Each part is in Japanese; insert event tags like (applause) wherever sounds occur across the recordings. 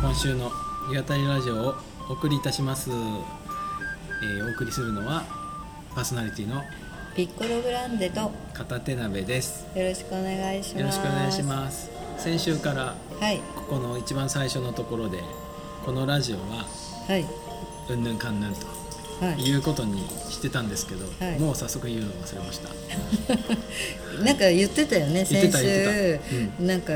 今週の「岩谷ラジオ」をお送りいたします、えーお送りするのはパーソナリティのピッコログランデとよ片手鍋です。ろしくお願いします。よろしくお願いします。先週からはい。ここの一番最初のところでこのラジオははい。うんぬんかんぬんとはい。いうことにしてたんですけど、はい。もう早速言うの忘れました。(laughs) なんか言ってたよね言ってた先週。言ってなんか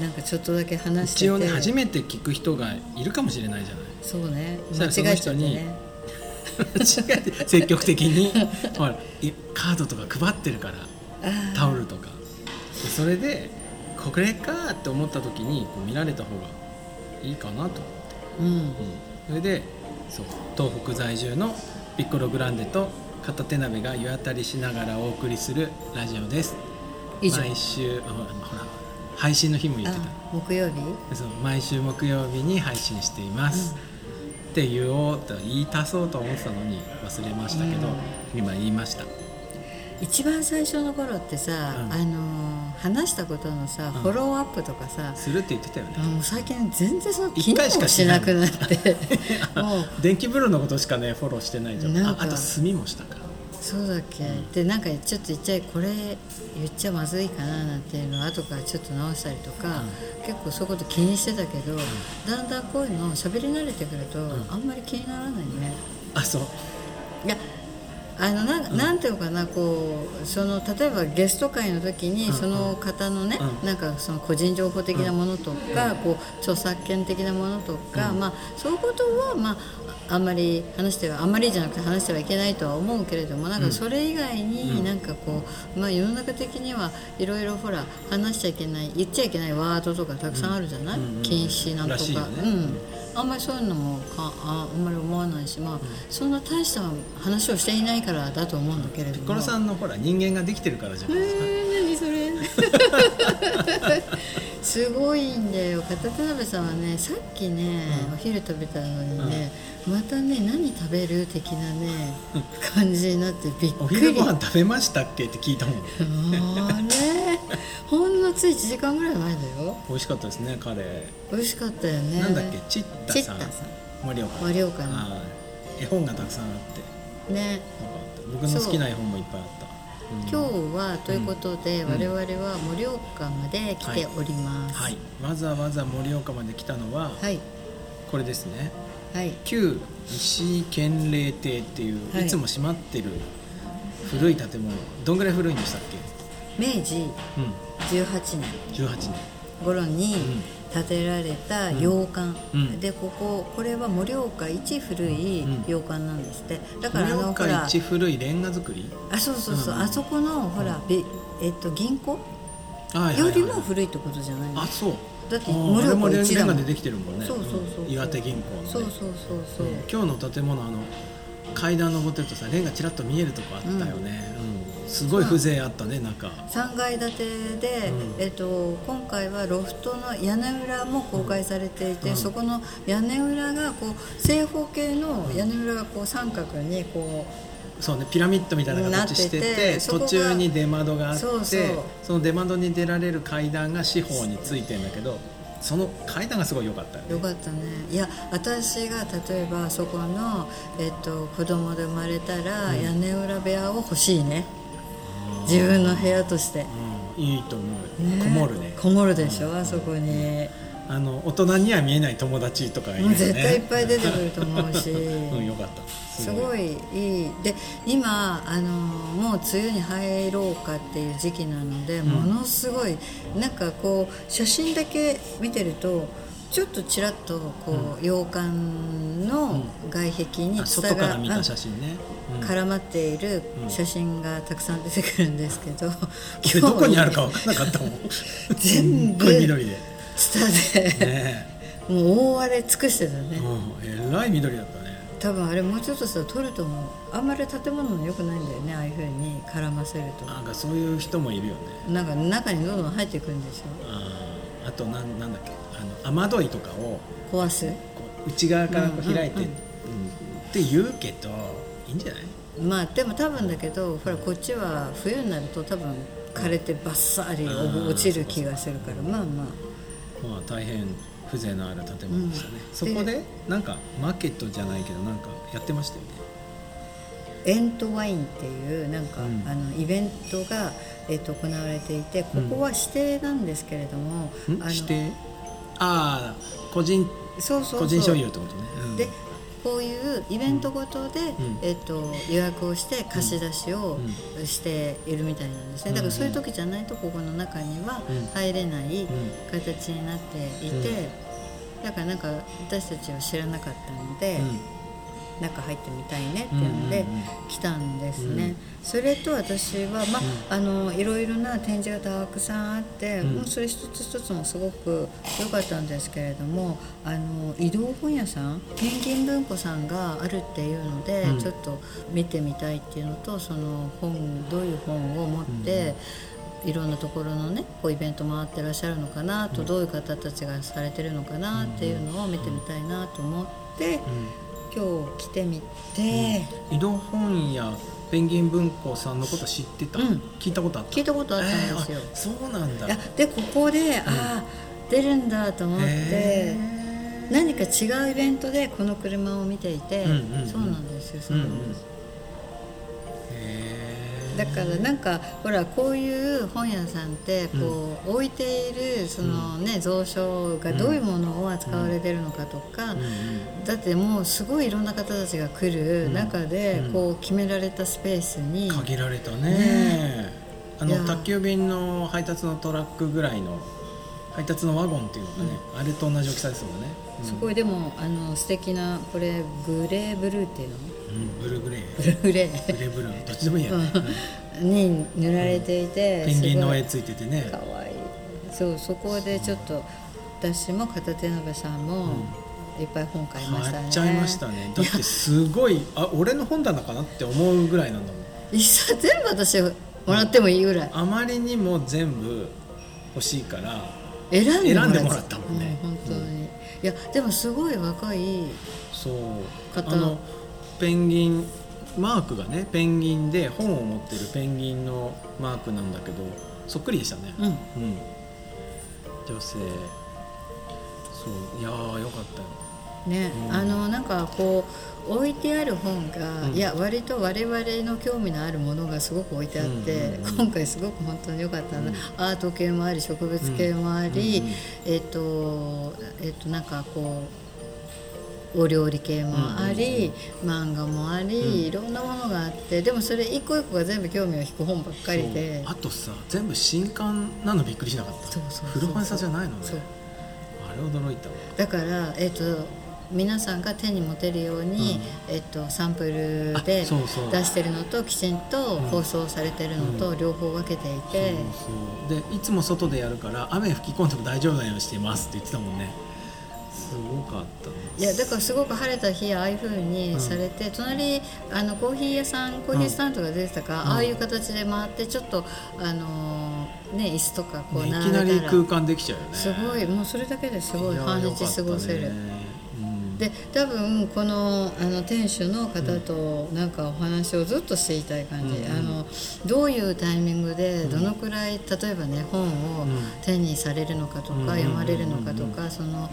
なんかちょっとだけ話してて。一応ね初めて聞く人がいるかもしれないじゃない。そうね。間違えちゃってらその人にね (laughs) 積極的にほらいカードとか配ってるからタオルとか。でそれでこれかって思った時にこう見られた方がいいかなと、うん。うん、それでそう東北在住のピッコログランデと片手鍋が湯あたりしながらお送りするラジオです。毎週ほら配信の日も言ってた。あ木曜日？そう毎週木曜日に配信しています、って言おうと言い足そうと思ってたのに忘れましたけど、今言いました。一番最初の頃ってさ、うん。あのー話したことのさ、うん。フォローアップとかさするって言ってたよね。あもう最近全然その一回しかしなくなって。(laughs) もう電気風呂のことしかねフォローしてないじゃん。ああと炭もしたかそうだっけ、でなんかちょっと言っちゃいこれ言っちゃまずいかななんていうのを後からちょっと直したりとか、結構そういうこと気にしてたけど、だんだんこういうの喋り慣れてくると、あんまり気にならないね。あそう。いやあのなん,、なんていうのかなこうその例えばゲスト会の時に、うん。その方のね、うん。なんかその個人情報的なものとか、こう著作権的なものとか、うん。まあ、そういうことは、まあ、あんまり話してはあんまりじゃなくて話してはいけないとは思うけれどもなんかそれ以外うん。になんかこう、まあ、世の中的にはいろいろほら話しちゃいけない言っちゃいけないワードとかたくさんあるじゃない、禁止なんとか。うんあんまりそういうのもかああんまり思わないし、まあそんな大した話をしていないからだと思うんだけれども。ピッコロさんのほら人間ができてるからじゃないですか、えー、何それ。(laughs) すごいんだよ。片手鍋さんはねさっきね、お昼食べたのにね、またね何食べる的なね感じになってびっくり。お昼ご飯食べましたっけって聞いたもん。あれ？ほんのつい1時間ぐらい前だよ。美味しかったですねカレ美味しかったよね。ーなんだっけ？チッタさん。チッタさん。盛岡。盛岡の。絵本がたくさんあって。ね。僕の好きな絵本もいっぱいあった。う。ん。今日はということで、うん。我々は盛岡まで来ております。はい、わざわざ盛岡まで来たのは、はい。これですね。はい旧石井建礼亭っていう、はい。い、つも閉まってる古い建物どんぐらい古いんでしたっ明治けうん。18年。18年。頃に建てられた洋館、うん。でこここれは盛岡一古いうん。洋館なんですって。だからあ盛のほら岡一古いレンガ造り？あそうそうそう、うん。あそこのほら、べえっと銀行？よりも古いってことじゃないの？あそうだってあーあれも一だもんでできてるもんね。そうそうそうそう。ん岩手銀行の、ね、そうそうそうそう、今日の建物あの階段登ってるとさレンガちらっと見えるとこあったよね、うん。すごい風情あったね中。3階建てで、うん。えっと、今回はロフトの屋根裏も公開されていて、うん。そこの屋根裏がこう正方形の屋根裏がこう三角にこそうねピラミッドみたいな形してて途中に出窓があってそうそう。その出窓に出られる階段が四方についてんだけどその階段がすごい良かったよね。かったね。いや私が例えばそこの、えっと、子供で生まれたら、うん。屋根裏部屋を欲しいね。自分の部屋として、うん、いいと思う、ね。こもるね。こもるでしょ、あそこに、あの大人には見えない友達とかね。絶対いっぱい出てくると思うし、(laughs) うんよかった。すごい。いいで今あのもう梅雨に入ろうかっていう時期なので、ん。ものすごいなんかこう写真だけ見てるとちょっとちらっとこう、洋館の外壁にあツタが、外から見たうん写真ね、うん。絡まっているうん。写真がたくさん出てくるんですけど、こ (laughs) れどこにあるか分からなかったもん。(laughs) 全部。緑でツタで、ね。もう大荒れ尽くしてたね、え、うん、えらい緑だったね。多分あれもうちょっとさ撮ると思うあんまり建物の良くないんだよねああいうふうに絡ませると。なんかそういう人もいるよね。なんか中にどんどん入っていくんでしょあーあとなんなんだっけあの雨どいとかを壊す？内側からこう開いて、うんうんって言うけどいいんじゃない？まあでも多分だけどほらこっちは冬になると多分枯れてバッサリ落ちる気がするからまあままあ大変風情のある建物でしたね、うん。そこでなんかマーケットじゃないけどなんかやってましたよね。エントワインっていうなんか、うん。あのイベントが、えっと行われていてここは指定なんですけれども、ん。あの指定？ああ個人そうそう。個人所有ってことね、うん。でこういうイベントごとで、ん。えっと予約をして貸し出しをしているみたいなんですね。だからそういう時じゃないとここの中にはうん。入れないん。形になっていて、だからなんか私たちは知らなかったので、中入ってみたいねっていうので来たんですね、うん。それと私は、まああのいろいろな展示がたくさんあって、うん。もうそれ一つ一つもすごく良かったんですけれどもあの移動本屋さんペンギン文庫さんがあるっていうので、うん。ちょっと見てみたいっていうのとその本どういう本を持って、いろんなところのねこうイベント回ってらっしゃるのかなと、どういう方たちがされてるのかなっていうのを見てみたいなと思って、今日来てみて、うん。移動本屋ペンギン文庫さんのこと知ってた、うん。聞いたことあった？聞いたことあったんですよ。えーあそうなんだ。でここで、ああ出るんだと思って、へー。何か違うイベントでこの車を見ていて、うんうんうん。そうなんですよそううんうんなんです、へーだからなんかほらこういう本屋さんってこう、置いているそのね蔵書がどういうものを扱われてるのかとか、だってもうすごいいろんな方たちが来る中で、うん。こう決められたスペースに、限られたね。ね。あの宅急便の配達のトラックぐらいの配達のワゴンっていうのがね、あれと同じ大きさですもんね、うん。すごいでもあの素敵なこれグレーブルーっていうの？うん、ブルーグレー。ブルーグレー。グレーブルー。どっちでもいいや。ね、うん。に塗られていて、ペンギンのす絵ついててね。かわい。い。そうそこでちょっと私も片手鍋さんもいっぱい本買いましたね。買っちゃいましたね。だってすごいあ俺の本棚かなって思うぐらいなんだもん。一冊全部私もらってもいいぐらい、あまりにも全部欲しいから選んでもらったもんね。うん本当に、いやでもすごい若いそう。方。あのペンギンマークがねペンギンで本を持ってるペンギンのマークなんだけどそっくりでしたね。うん。うん。女性。そう。いやーよかったよ。ね、うん。あのなんかこう置いてある本が、うん。いや割と我々の興味のあるものがすごく置いてあって、今回すごく本当に良かったな、うん。アート系もあり植物系もあり、えっ、とえっ、となんかこうお料理系もあり、漫画もあり、うん。いろんなものがあってでもそれ一個一個が全部興味を引く本ばっかりで。あとさ全部新刊なのびっくりしなかった？そうそう古本屋さんじゃないのね。あれ驚いたわ。だからえっ、と皆さんが手に持てるように、えっと、サンプルで出してるのときちんと放送されてるのと両方分けていて、そうそう。でいつも外でやるから雨吹き込んでも大丈夫なようにしてますって言ってたもんねすごかったねいやだからすごく晴れた日ああいう風にされて、隣あのコーヒー屋さんコーヒースタンドが出てたから、うん。ああいう形で回ってちょっとあのーね椅子とかこうねい並べたら、きなり空間できちゃうよね。すごい。もうそれだけですごいや半日過ごせる。うん。で多分このあの店主の方となんかお話をずっとしていたい感じ、うんあのどういうタイミングでどのくらい例えばね本をうん。手にされるのかとか、うん。読まれるのかとか、その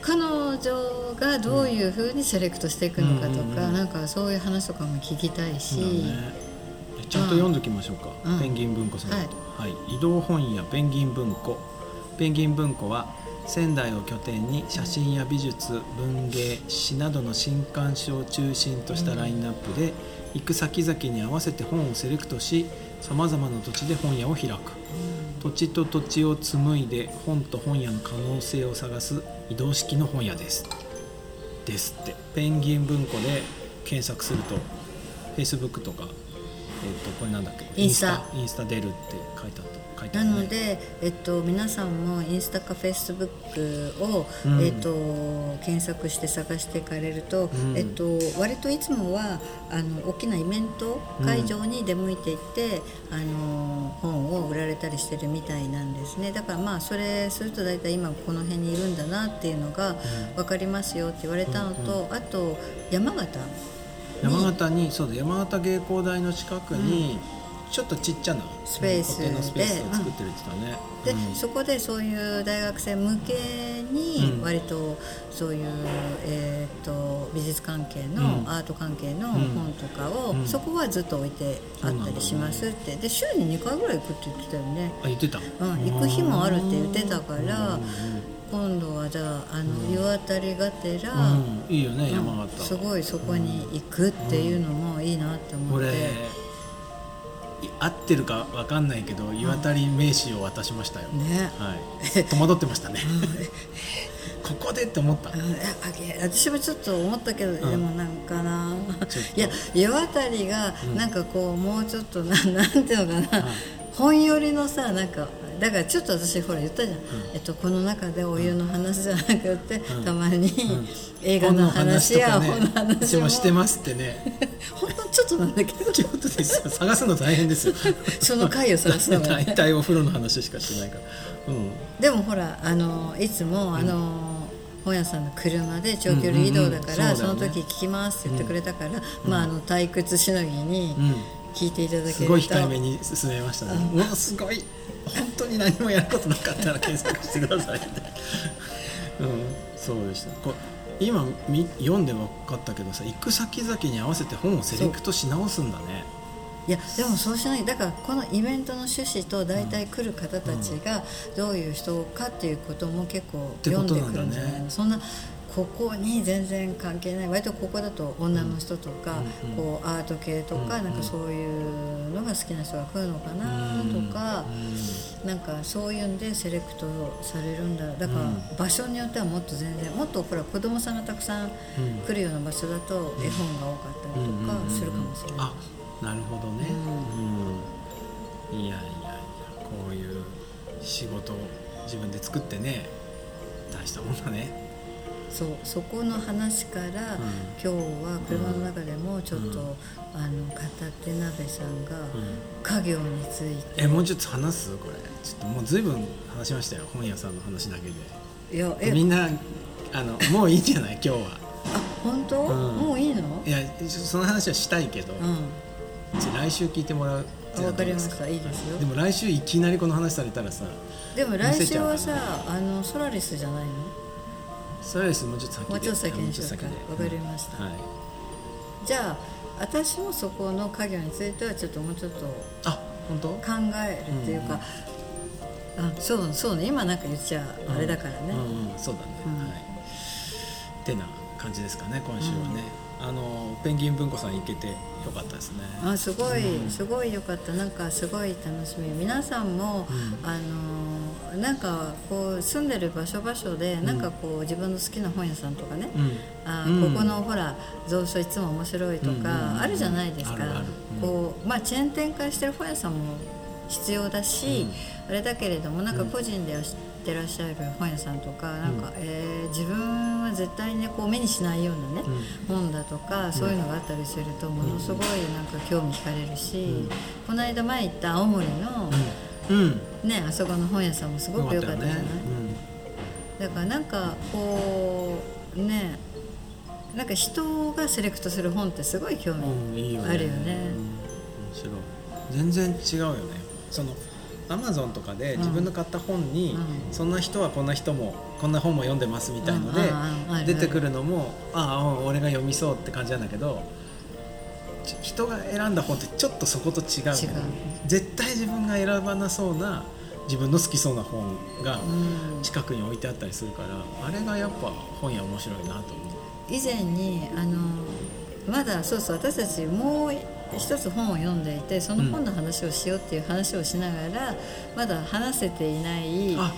彼女がどういうふうにセレクトしていくのかとか、うんなんかそういう話とかも聞きたいし、ねちゃんと読んどきましょうか、うん。ペンギン文庫さん。のこと、はい。移動本屋ペンギン文庫。ペンギン文庫は仙台を拠点に写真や美術文芸詩などの新刊誌を中心としたラインナップで、行く先々に合わせて本をセレクトしさまざまな土地で本屋を開く、土地と土地を紡いで本と本屋の可能性を探す移動式の本屋です。ですって。ペンギン文庫で検索すると Facebook とか、えっとこれなんだっけ？インスタ。インスタ出るって書いてあった書いてあなる、ね、ので、えっと、皆さんもインスタかフェイスブックを、うん。えっと、検索して探していかれると、うん。えっと、割といつもはあの大きなイベント会場に出向いていって、あの本を売られたりしてるみたいなんですね。だからまあそれすると大体今この辺にいるんだなっていうのが分かりますよって言われたのと、あと山形山形にそうだ山形芸工大の近くに、ちょっとちっちゃなスペースで。固定のスペースを作ってるって言ってたね、で、うん。そこでそういう大学生向けにうん。割とそういう、えー、と美術関係の、うん。アート関係のうん。本とかを、うん。そこはずっと置いてあったりしますって。で週に2回ぐらい行くって言ってたよね、あ言ってた、うん、行く日もあるって言ってたからうん今度はじゃああの湯あたりがてら、うん。うんいいよねうん山形、すごいそこに行くっていうのもいいなって思って、合ってるかわかんないけど湯あたり名刺を渡しましたよ、ね。はい。戸惑ってましたね。(laughs) ここでって思った。うん。私もちょっと思ったけど、でもなんかな。いや湯あたりがうん。なんかこう、もうちょっとななんていうのかな、はい本寄りのさなんかだからちょっと私ほら言ったじゃん、えっと、この中でお湯の話じゃなくて、うん。たまに、ん。映画の話や本本の話も。してますってね。(laughs) 本当ちょっとなんだけど。ちょっとですよ探すの大変ですよ。(laughs) その回を探すのが、大ね、体お風呂の話しかしてないから。うん。でもほらあのいつもあの、本屋さんの車で長距離移動だから、その時聞きますって言ってくれたから、まああの退屈しのぎにうん聞いていただけすごい控えめに進めましたね、ものすごい。本当に何もやることなかったら検索してくださいって。(laughs) うんそうでした。こう今み読んで分かったけどさ行く先々に合わせて本をセレクトし直すんだね。いやでもそうしないだからこのイベントの趣旨と大体来る方たちがどういう人かっていうことも結構読んでくるんじゃないの、そんなここに全然関係ない。割とここだと女の人とか、うんこうアート系とか、うんなんかそういうのが好きな人が来るのかなとか、なんかそういうんでセレクトされるんだ。だからうん。場所によってはもっと全然もっとほら子供さんがたくさんうん。来るような場所だと絵本が多かったりとかするかもしれない。あなるほどね、うん。いやいやいやこういう仕事を自分で作ってね大したもんだねそうそこの話から、今日は車の中でもちょっと、うん。あの片手鍋さんがうん。家業について、えもうちょっと話す？これ。ちょっともう随分話しましたよ。本屋さんの話だけで。いやえみんなあのもういいんじゃない？今日は。あ本当、うん。もういいの？いやその話はしたいけど、うん。じゃあ来週聞いてもらうわかりました。いいですよ。でも来週いきなりこの話されたらさでも来週はさあのソラリスじゃないの？それです。もうちょっと先で。もうちょっと先にしようか。わかりました。はい。じゃあ私もそこの家業についてはちょっともうちょっとあ本当？考えるっていうか、あそうそうね。今なんか言っちゃあれだからね、うんうん、そうだね、うん。はい。ってな感じですかね今週はね、あのペンギン文庫さん行けてよかったですね。あすごい、うん。すごい良かった。なんかすごい楽しみ。皆さんも、うん。あのなんかこう住んでる場所場所で、なんかこう自分の好きな本屋さんとかね、うん。あうん。ここのほら蔵書いつも面白いとうんうんうん。かあるじゃないですか、こうまあチェーン展開してる本屋さんも必要だし、あれだけれどもなんか個人でやってらっしゃる本屋さんとか、なんか、えー自分は絶対にこう目にしないようなね、本だとかそういうのがあったりするとものすごいなんか興味惹かれるし、うん。この間前行った青森の、うん、うん、ねあそこの本屋さんもすごく良かったじゃない、よだからなんかこうねなんか人がセレクトする本ってすごい興味うん、うん、いいよね。あるよね。うん、面白い。全然違うよね。そのアマゾンとかで自分の買った本に、うん。そんな人はこんな人もこんな本も読んでますみたいので、出てくるのもああ俺が読みそうって感じなんだけどち人が選んだ本ってちょっとそこと違う。違う。絶対自分が選ばなそうな自分の好きそうな本がうん。近くに置いてあったりするから、あれがやっぱ本屋面白いなと思う。以前にあのまだそうそう私たちもう一つ本を読んでいてその本の話をしようっていう話をしながら、まだ話せていないあ。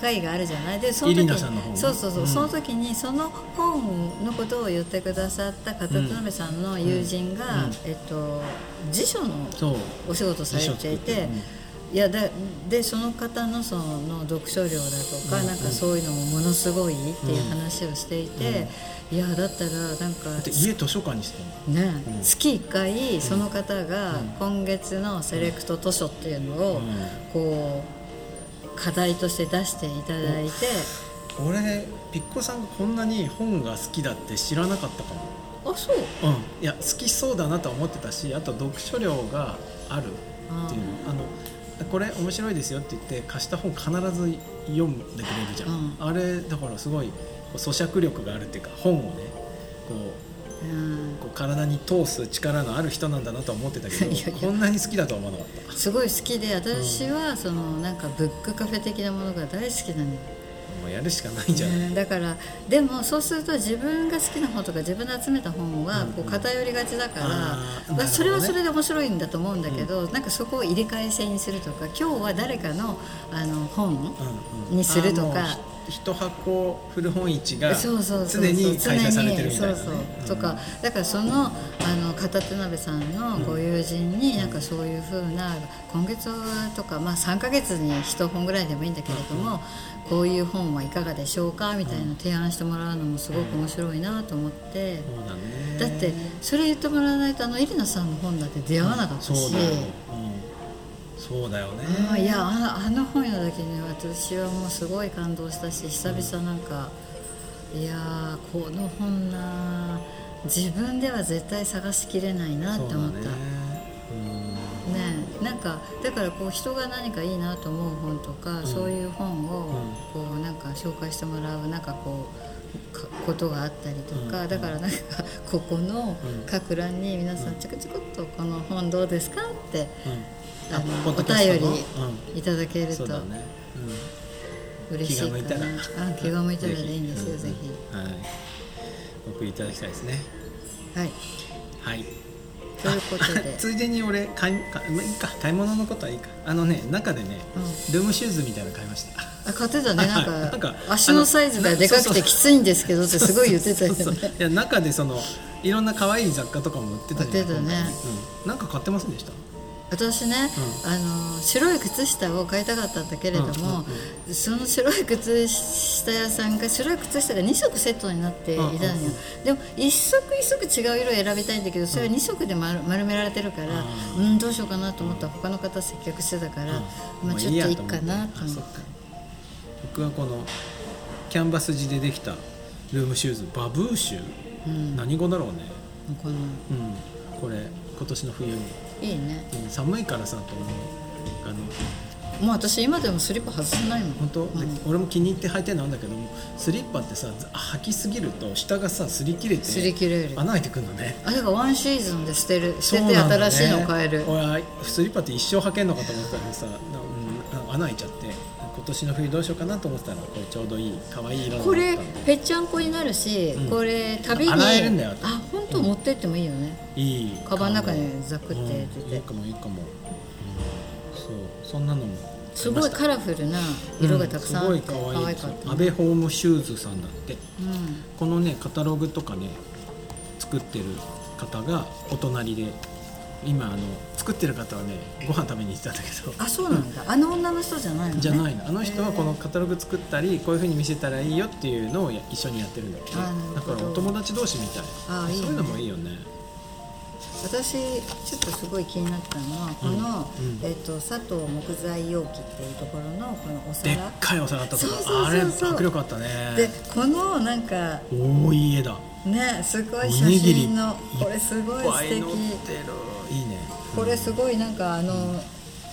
回があるじゃない？でその時ナさんの本ね。そうそうそう、うん。その時にその本のことを言ってくださった片田辺さんの友人が、うん。うん。えっと、辞書のお仕事されていて、いやだでその方のその読書量だとか、うんなんかそういうのもものすごいっていう話をしていて、いやだったらなんか家図書館にしてね、うん。月1回その方がうん。今月のセレクト図書っていうのをうん。こう課題として出していただいて、俺ピッコさんがこんなに本が好きだって知らなかったかも。あそう。うん。いや好きそうだなとは思ってたしあと読書量があるっていうの。あのこれ面白いですよって言って貸した本必ず読んでくれるじゃん、うん。あれだからすごい咀嚼力があるっていうか本をねこううん。こう体に通す力のある人なんだなとは思ってたけど (laughs) こんなに好きだとは思わなかった。すごい好きで私はそのなんかブックカフェ的なものが大好きなんだよもうやるしかないじゃん、うんだからでもそうすると自分が好きな本とか自分で集めた本はこう偏りがちだから、あーまあ、それはそれで面白いんだと思うんだけど、なんかそこを入れ替え制にするとか今日は誰かのあの本うんうん。にするとかあもうひ一箱古本市が常に開催されてるみたいな、ね、そうそうとか。だからそのあの片手鍋さんのご友人になんかそういうふうな今月とか、まあ、3か月に1本ぐらいでもいいんだけれども、こういう本はいかがでしょうかみたいな提案してもらうのもすごく面白いなと思って、だってそれ言ってもらわないとあのイリナさんの本だって出会わなかったし。うん、そうだよね。あいやああの本読んだ時に私はもうすごい感動したし久々なんか、いやーこの本な自分では絶対探しきれないなって思った。ね。なんかだからこう人が何かいいなと思う本とか、ん。そういう本をうんこうなんか紹介してもらうなんかこうかことがあったりとか、うん。だからなんかここのうん。各欄に皆さんちょこちょこっとこの本どうですかってうん。うんあのお便りいただけうん、ると嬉しいかな。気が向いたら。あ気が向いたらでいいんですようんぜうんはい。お送りいただきたいですね。ひはい。はい。ということで。ついでに俺買いかまあいいか。買い物のことはいいか。あのね中でね、ルームシューズみたいなの買いました。あ買ってたね。なんか (laughs) なんか足のサイズがでかくてきついんですけどってすごい言ってたよね。いや中でそのいろんな可愛い雑貨とかも売ってたじゃない売ってたね。うん、なんか買ってませんでした？私ね、あの白い靴下を買いたかったんだけれども、その白い靴下屋さんが白い靴下が2色セットになっていたのよ、うんうんでも1足1足違う色を選びたいんだけどそれは2色で丸丸められてるから、ううんどうしようかなと思ったら他の方接客してたから、うん。まあ、ちょっといいかなと思って僕はこのキャンバス地でできたルームシューズバブーシュ、うん。何語だろうね。このう？ん。これ今年の冬に、いいね。うん。寒いからさと思う。あのもう私今でもスリッパ外せないもん。本当、でうん。俺も気に入って履いてるのあるんだけどもスリッパってさ履きすぎると下がさ擦り切れて擦り切れる。穴開いてくるのね。あだからワンシーズンで捨てる捨てて新しいの買える。俺はスリッパって一生履けんのかと思ってたけどさ、うん、穴開いちゃって。今年の冬どうしようかなと思ってたらこれちょうどいい可愛い色のこれぺっちゃんこになるし、うん。これ旅に。洗えるんだよあ本当持ってってもいいよね、いいカバンの中にザクってうん入れてていいかもいいかも、うんそうそんなのもすごいカラフルな色がたくさんあって、うんすごい可愛いかった、安倍ホームシューズさんだって。うん、このねカタログとかね作ってる方がお隣で今あの作ってる方はねご飯食べに行ってたんだけど。あそうなんだ。あの女の人じゃないのね。じゃないの。あの人はこのカタログ作ったりこういうふうに見せたらいいよっていうのをや一緒にやってるんだってあーなだからお友達同士みたい。あそういうのもいいよね。私ちょっとすごい気になったのはこの、うん。えっと佐藤木材容器っていうところのこのおでっ皿かいお皿あったとこ。そうそうそうそう。あれ迫力あったね。でこのなんかおおいだ。ねすごいお写真のこれすごい素敵これすごいなんかあの、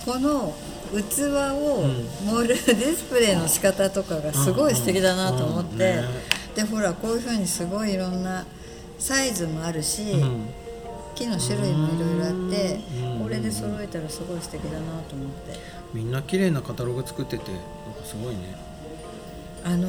この器をうん。盛るディスプレイの仕方とかがすごい素敵だなと思って、でほらこういうふうにすごいいろんなサイズもあるし、うん。木の種類もいろいろあってうん。これで揃えたらすごい素敵だなと思って。みんな綺麗なカタログ作っててなんかすごいね。あの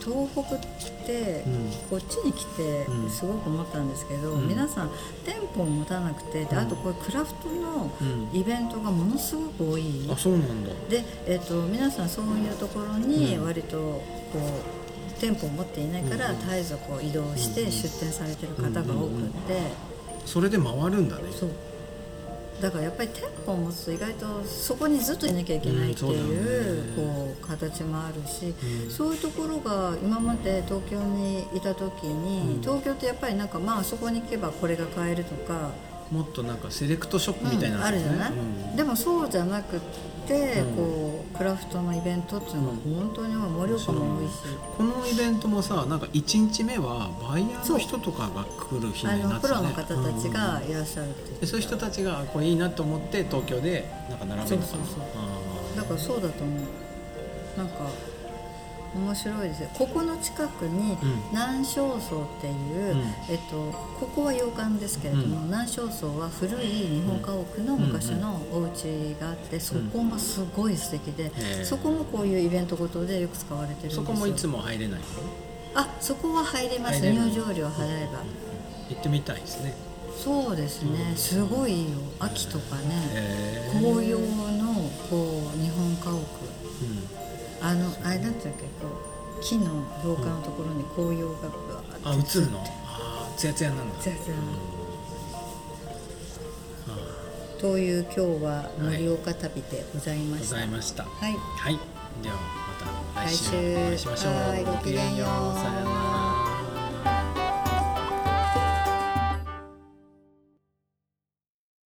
東北ってうん。こっちに来てうん。すごく思ったんですけど、うん。皆さん店舗を持たなくてであとこれクラフトのイベントがものすごく多い、あそうなんだ。で、えっと皆さんそういうところにうん。割とこう店舗を持っていないからうん絶えずこう移動して出店されてる方が多くって、それで回るんだね。そうだからやっぱり店舗を持つと意外とそこにずっといなきゃいけないっていう,、こう形もあるし、そういうところが今まで東京にいた時に、東京ってやっぱりなん。かまあそこに行けばこれが買えるとかもっとなんかセレクトショップみたいなうんあるじゃない、うん。でもそうじゃなくって、うん。こうクラフトのイベントっていうのが本当に盛岡も多いし、このイベントもさなんか1日目はバイヤーの人とかが来る日あになってたね。のプロの方たちがうんいらっしゃるってそういう人たちがこれいいなと思って東京でなんか並べるのか。なそうそうそう。だからそうだと思う。なんか面白いですよ。ここの近くにうん。南昌荘っていう、うん。えっと、ここは洋館ですけれども、うん。南昌荘は古い日本家屋の昔のお家があって、そこがすごい素敵で、そこもこういうイベントごとでよく使われてるんですよ。そこもいつも入れないの？あそこは入れます。入場料払えば。行ってみたいですね。そうですね。すごいよ。秋とかね。紅葉のこう日本家屋。うんあのあれなんていうっけこう木の廊下のところに紅葉がブワーって。あ映るの？ああツヤツヤなんだツヤツヤあという今日は盛岡旅でございまごした、ざいました。はい。はい。ではまた来週お会いしましょう。はい。ごきげんよう。さよなら